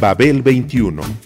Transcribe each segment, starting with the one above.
Babel 21.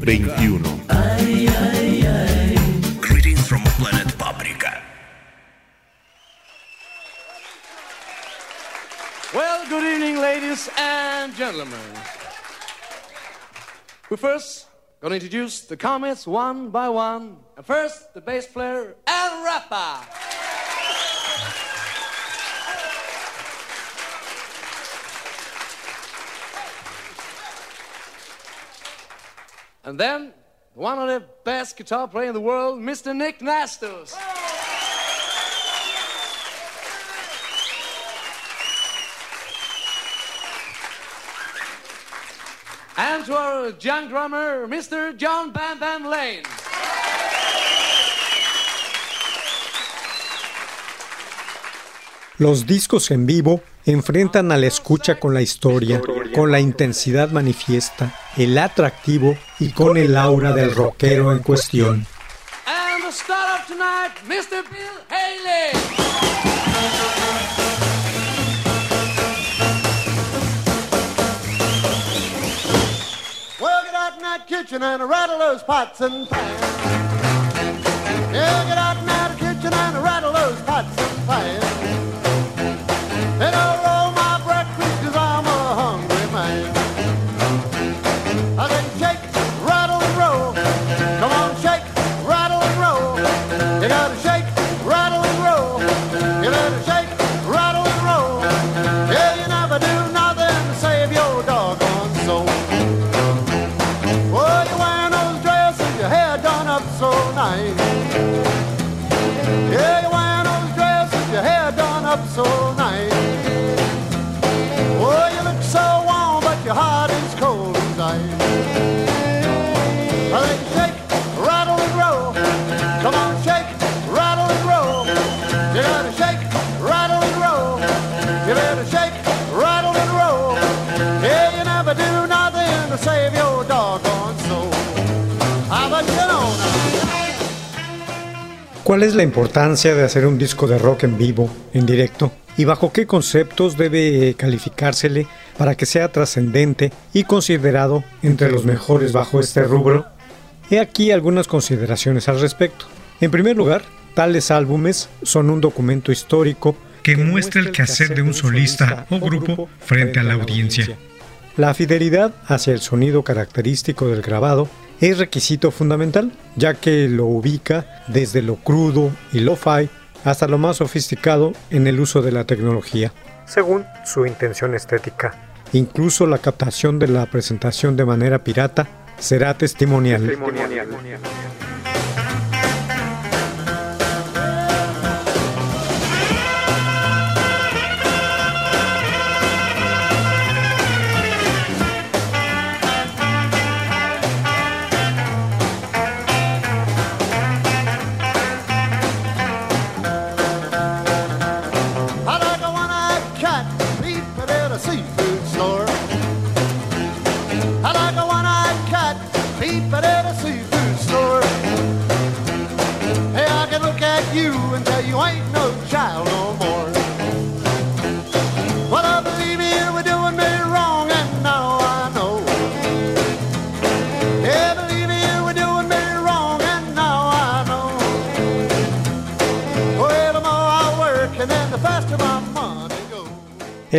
21. Greetings from planet Paprika. Well, good evening, ladies and gentlemen. We first gonna introduce the comets one by one. And first, the bass player and rapper. And then, one of the best guitar players in the world, Mr. Nick Nastos. And to our young drummer, Mr. John Bam Bam Lane. Los discos en vivo enfrentan a la escucha con la historia, con la intensidad manifiesta, el atractivo y con el aura del rockero en cuestión. And the star of tonight, Mr. Bill Haley. Well, get out in that kitchen and rattle those pots and pans. Yeah, get out in that kitchen and rattle those pots and pans. ¿Cuál es la importancia de hacer un disco de rock en vivo, en directo? ¿Y bajo qué conceptos debe calificársele para que sea trascendente y considerado entre los mejores bajo este rubro? He aquí algunas consideraciones al respecto. En primer lugar, tales álbumes son un documento histórico que muestra el quehacer de un solista o grupo frente a la audiencia. La fidelidad hacia el sonido característico del grabado es requisito fundamental, ya que lo ubica desde lo crudo y lo-fi hasta lo más sofisticado en el uso de la tecnología, según su intención estética. Incluso la captación de la presentación de manera pirata será testimonial. I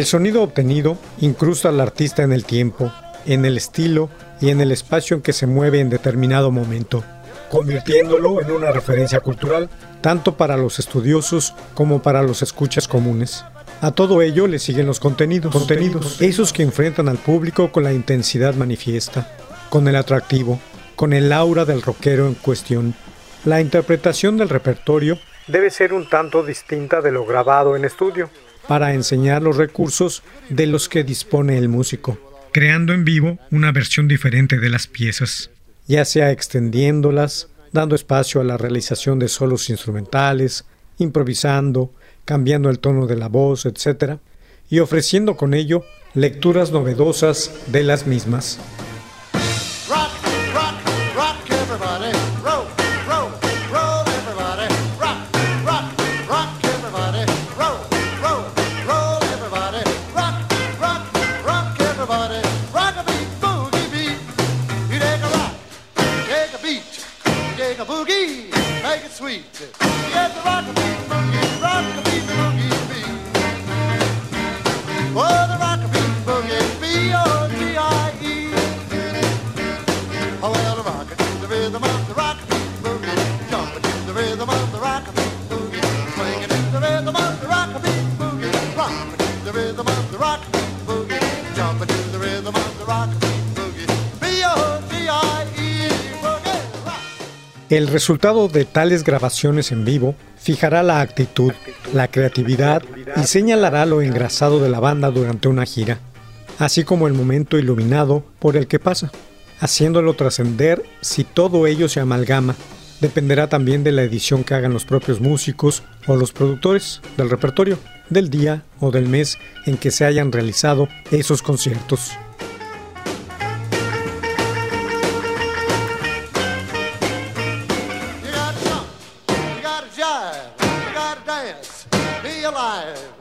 El sonido obtenido incrusta al artista en el tiempo, en el estilo y en el espacio en que se mueve en determinado momento, convirtiéndolo en una referencia cultural, tanto para los estudiosos como para los escuchas comunes. A todo ello le siguen los contenidos, contenidos, esos que enfrentan al público con la intensidad manifiesta, con el atractivo, con el aura del rockero en cuestión. La interpretación del repertorio debe ser un tanto distinta de lo grabado en estudio, para enseñar los recursos de los que dispone el músico, creando en vivo una versión diferente de las piezas, ya sea extendiéndolas, dando espacio a la realización de solos instrumentales, improvisando, cambiando el tono de la voz, etc., y ofreciendo con ello lecturas novedosas de las mismas. A boogie, make it sweet. Get rock a beat, boogie, rock a beat, boogie beat. Oh, El resultado de tales grabaciones en vivo fijará la actitud, la creatividad y señalará lo engrasado de la banda durante una gira, así como el momento iluminado por el que pasa, haciéndolo trascender si todo ello se amalgama. Dependerá también de la edición que hagan los propios músicos o los productores del repertorio, del día o del mes en que se hayan realizado esos conciertos. Alive.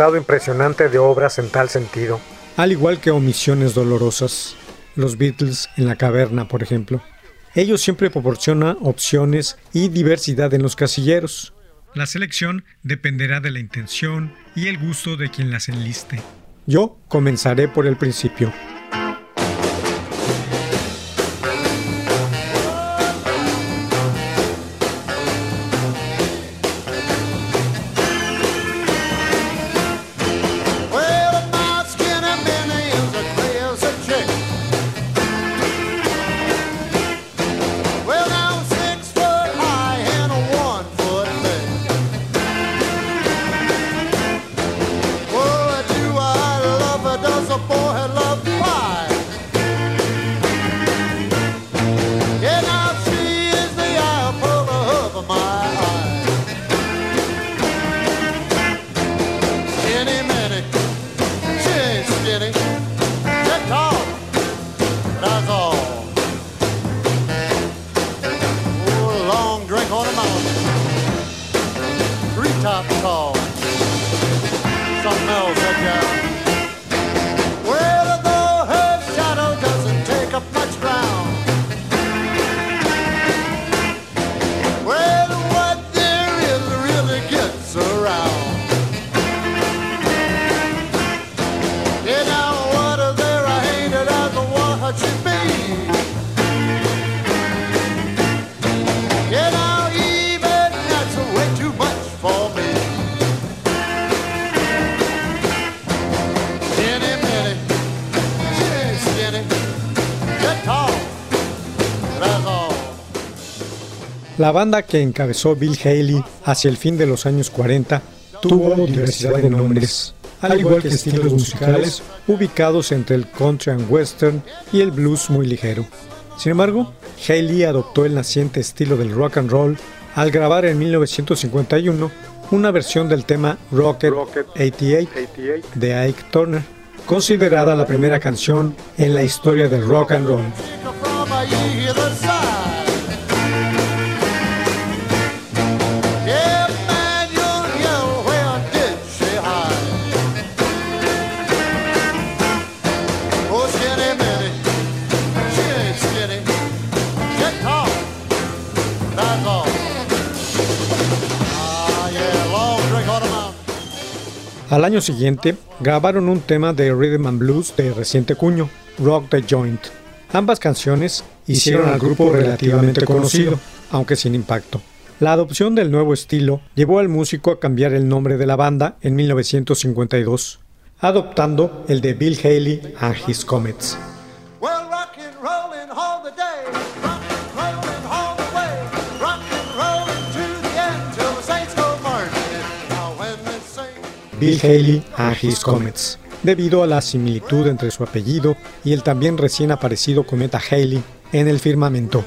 Listado impresionante de obras en tal sentido, al igual que omisiones dolorosas. Los Beatles en la caverna, por ejemplo. Ello siempre proporciona opciones y diversidad en los casilleros. La selección dependerá de la intención y el gusto de quien las enliste. Yo comenzaré por el principio. La banda que encabezó Bill Haley hacia el fin de los años 40 tuvo diversidad de nombres, al igual que estilos musicales ubicados entre el country and western y el blues muy ligero. Sin embargo, Haley adoptó el naciente estilo del rock and roll al grabar en 1951 una versión del tema Rocket 88 de Ike Turner, considerada la primera canción en la historia del rock and roll. Al año siguiente, grabaron un tema de rhythm and blues de reciente cuño, Rock the Joint. Ambas canciones hicieron al grupo relativamente conocido, aunque sin impacto. La adopción del nuevo estilo llevó al músico a cambiar el nombre de la banda en 1952, adoptando el de Bill Haley and His Comets. Bill Haley and His Comets, debido a la similitud entre su apellido y el también recién aparecido cometa Haley en el firmamento.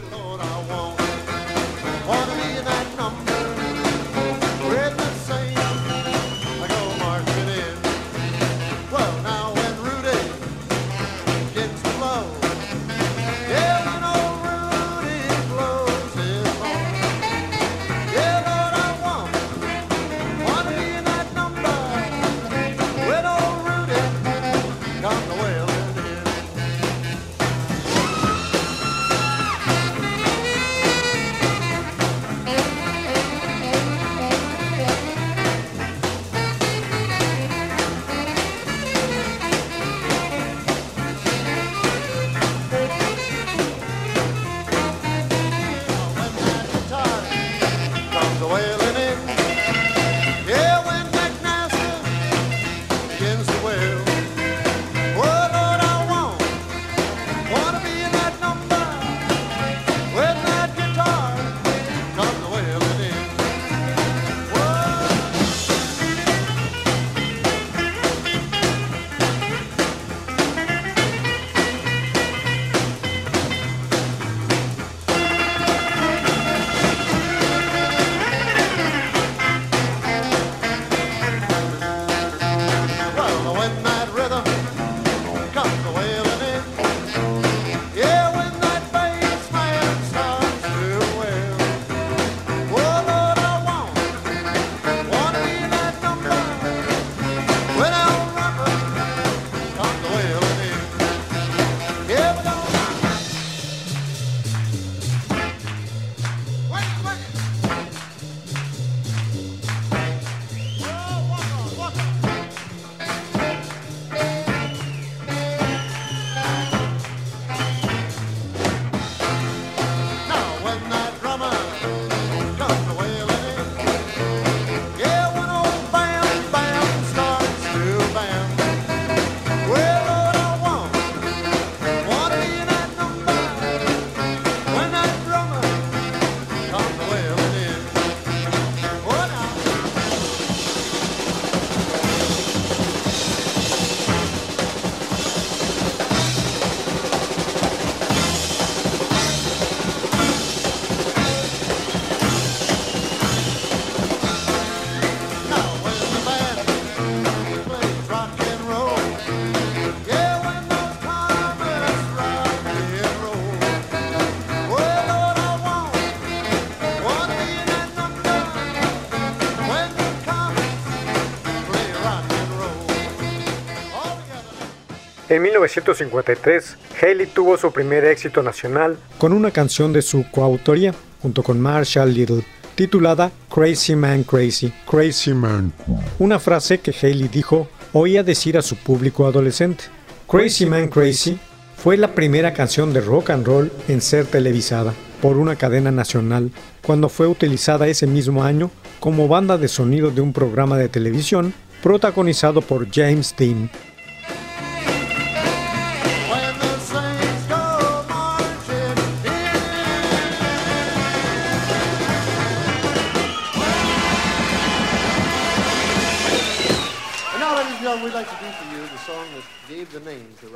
En 1953, Haley tuvo su primer éxito nacional con una canción de su coautoría, junto con Marshall Little, titulada Crazy Man Crazy. Crazy Man. Una frase que Haley dijo oía decir a su público adolescente. Crazy Man Crazy fue la primera canción de rock and roll en ser televisada por una cadena nacional, cuando fue utilizada ese mismo año como banda de sonido de un programa de televisión protagonizado por James Dean.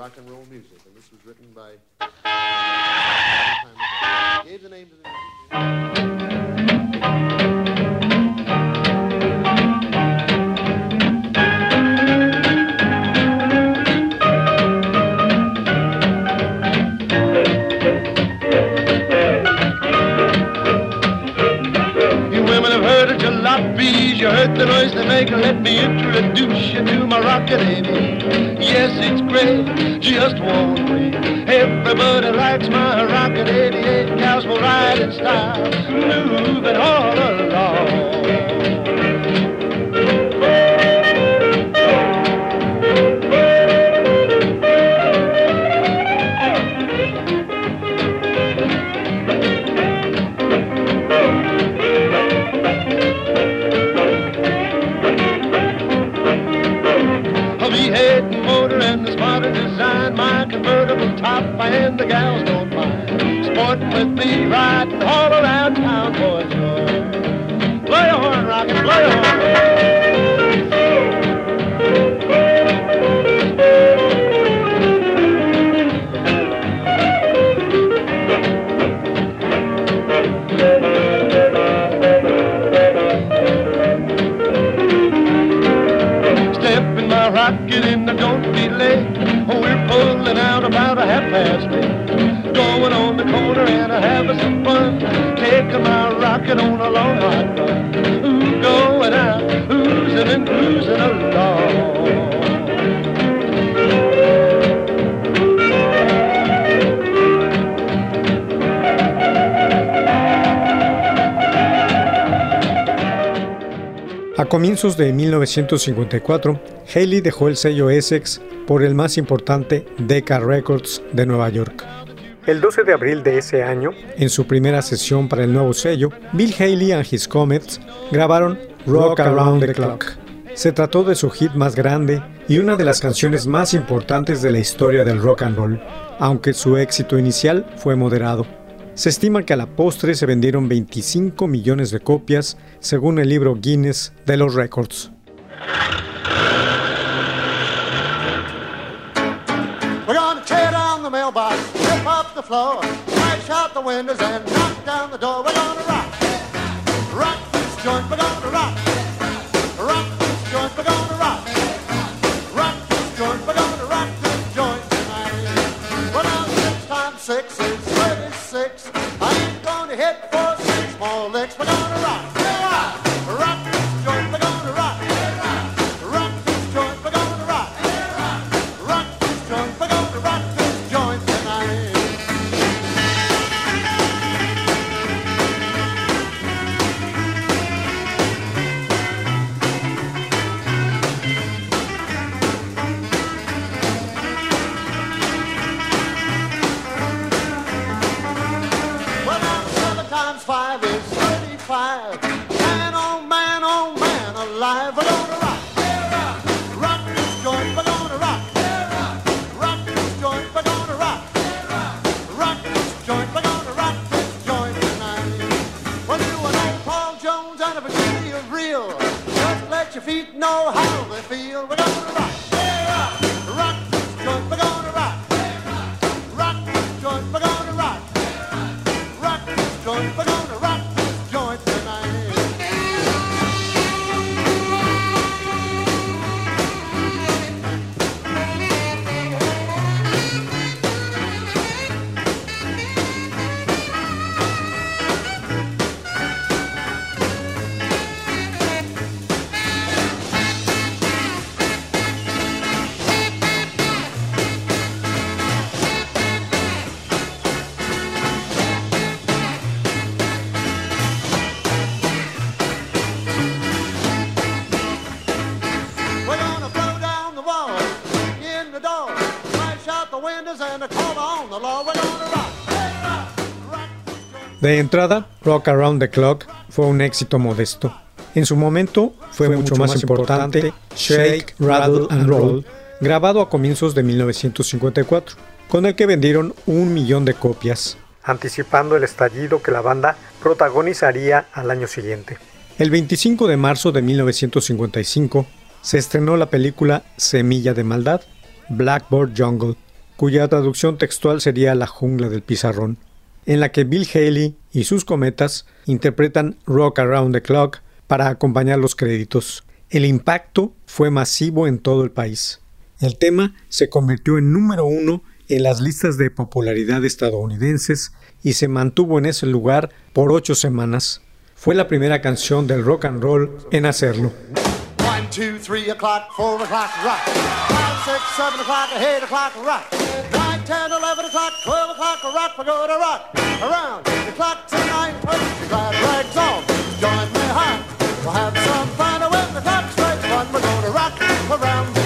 Rock and roll music. And this was written by. Gave the name to the riding style, smooth and all along. A V8 motor and the smarter design, my convertible top, and the gals don't Sporting with me, riding all around town for joy. Blow your horn, Rocket, blow your horn. Rocket and don't be late. Oh, we're pulling out about a half past eight. I having some fun. Taking my rocket on a. A comienzos de 1954, Haley dejó el sello Essex por el más importante Decca Records de Nueva York. El 12 de abril de ese año, en su primera sesión para el nuevo sello, Bill Haley and His Comets grabaron Rock Around the Clock. Se trató de su hit más grande y una de las canciones más importantes de la historia del rock and roll, aunque su éxito inicial fue moderado. Se estima que a la postre se vendieron 25 millones de copias, según el libro Guinness de los récords. Up the floor, smash out the windows and knock down the door. We're gonna rock, rock this joint. We're gonna rock, rock this joint. We're gonna rock, rock this joint. We're gonna rock this joint tonight. Well, now six times six is thirty-six. I ain't gonna hit for six more licks. We're gonna rock, rock, feet know how they feel. We're gonna rock. De entrada, Rock Around the Clock fue un éxito modesto. En su momento fue, mucho, más, importante Shake, Rattle and Roll, grabado a comienzos de 1954, con el que vendieron un millón de copias, anticipando el estallido que la banda protagonizaría al año siguiente. El 25 de marzo de 1955 se estrenó la película Semilla de Maldad, Blackboard Jungle, cuya traducción textual sería La jungla del pizarrón, en la que Bill Haley y sus cometas interpretan Rock Around the Clock para acompañar los créditos. El impacto fue masivo en todo el país. El tema se convirtió en número uno en las listas de popularidad estadounidenses y se mantuvo en ese lugar por ocho semanas. Fue la primera canción del rock and roll en hacerlo. One, two, three o'clock, four o'clock, rock. Five, six, seven o'clock, eight o'clock, rock. Nine, ten, eleven o'clock, twelve o'clock, rock. We're gonna rock around the clock tonight. Put your glad rags on. Join me high. We'll have some fun when the clock strikes one. We're gonna rock around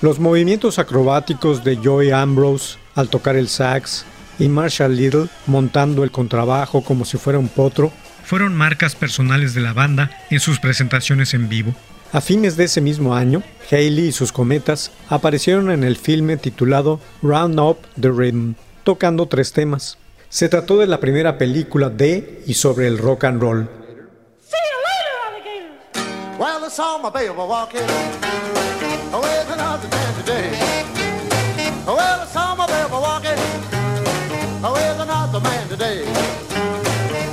Los movimientos acrobáticos de Joey Ambrose al tocar el sax y Marshall Little montando el contrabajo como si fuera un potro fueron marcas personales de la banda en sus presentaciones en vivo. A fines de ese mismo año, Haley y sus cometas aparecieron en el filme titulado Round Up the Rhythm, tocando tres temas. Se trató de la primera película de y sobre el rock and roll.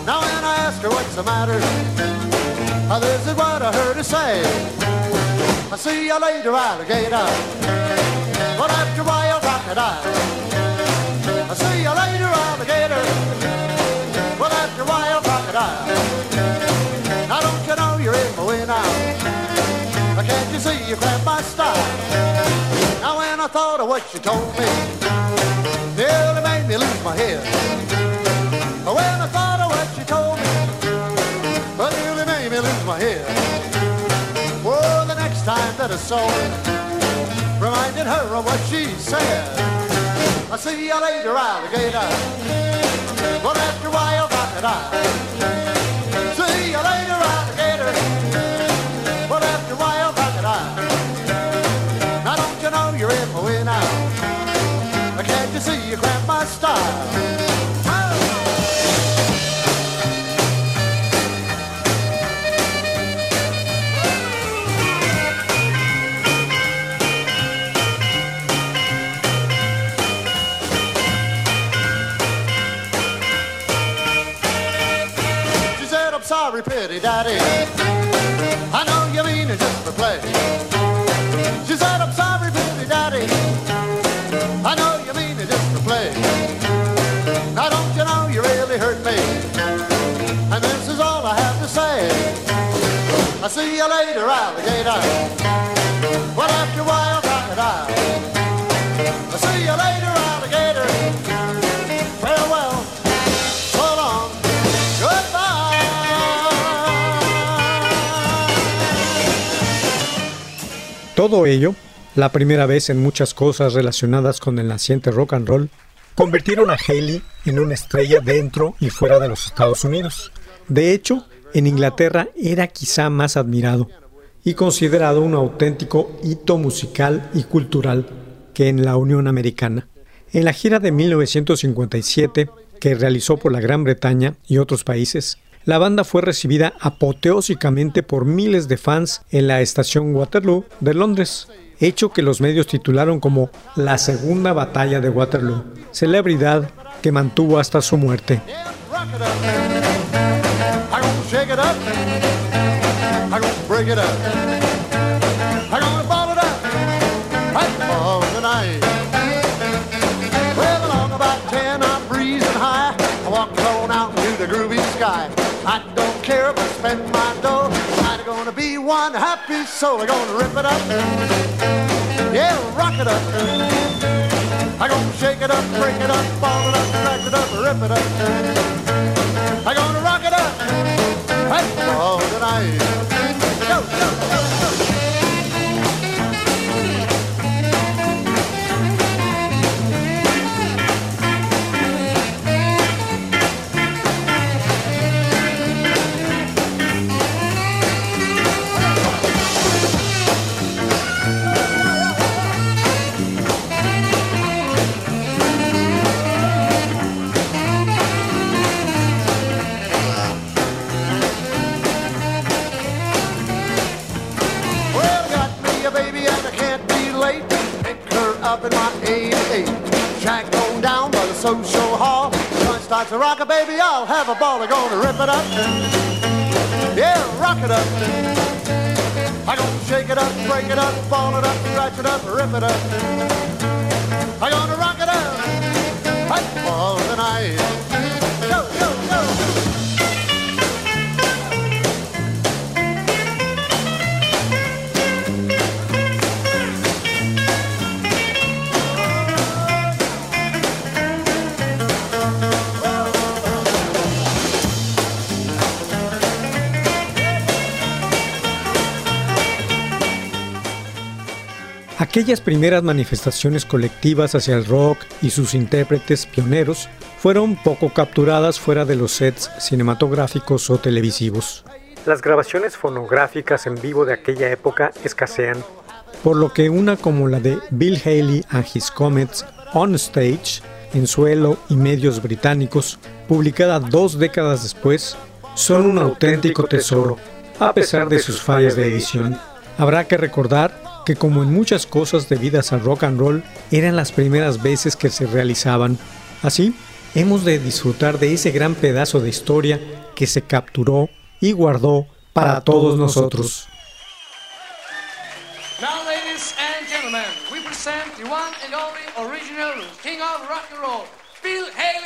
Now, when I asked her what's the matter, uh, this is what I heard her say. I see you later, alligator. But after a while, crocodile. I see you later, alligator. But after a while, crocodile. Now don't you know you're in my way now? Now can't you see you grab my style? Now when I thought of what you told me, nearly made me lose my head. When I thought saw her, reminded her of what she said. I see you later, alligator. But after a while, crocodile. See you later, alligator. But after a while, crocodile. Now don't you know you're in my way now? Can't you see you grab my style? Pretty daddy. Todo ello, la primera vez en muchas cosas relacionadas con el naciente rock and roll, convirtieron a Haley en una estrella dentro y fuera de los Estados Unidos. De hecho, en Inglaterra era quizá más admirado y considerado un auténtico hito musical y cultural que en la Unión Americana. En la gira de 1957, que realizó por la Gran Bretaña y otros países, la banda fue recibida apoteósicamente por miles de fans en la estación Waterloo de Londres, hecho que los medios titularon como la segunda batalla de Waterloo, celebridad que mantuvo hasta su muerte. I don't care if I spend my dough. I'm gonna be one happy soul. I'm gonna rip it up. Yeah, rock it up. I'm gonna shake it up, break it up, ball it up, crack it up, rip it up. I'm gonna rock it up. Hey, all tonight. Go, go, go. Up in my 88. Shack going down by the social hall. Joint starts to rock a baby, I'll have a ball. I'm gonna rip it up. Yeah, rock it up. I'm gonna shake it up, break it up, ball it up, scratch it up, rip it up. I'm gonna rock it up. Aquellas primeras manifestaciones colectivas hacia el rock y sus intérpretes pioneros fueron poco capturadas fuera de los sets cinematográficos o televisivos. Las grabaciones fonográficas en vivo de aquella época escasean, por lo que una como la de Bill Haley and His Comets On Stage, en suelo y medios británicos, publicada dos décadas después, son un auténtico tesoro, a pesar de sus fallas de edición. Habrá que recordar que como en muchas cosas debidas al rock and roll, eran las primeras veces que se realizaban. Así, hemos de disfrutar de ese gran pedazo de historia que se capturó y guardó para todos nosotros. Original king of rock and roll, Bill Haley.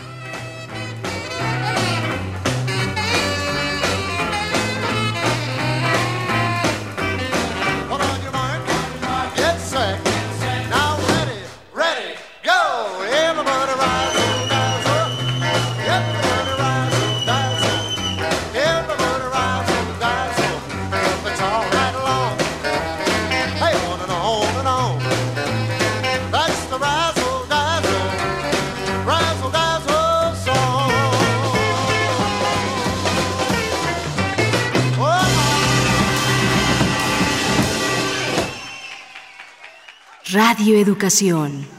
Educación.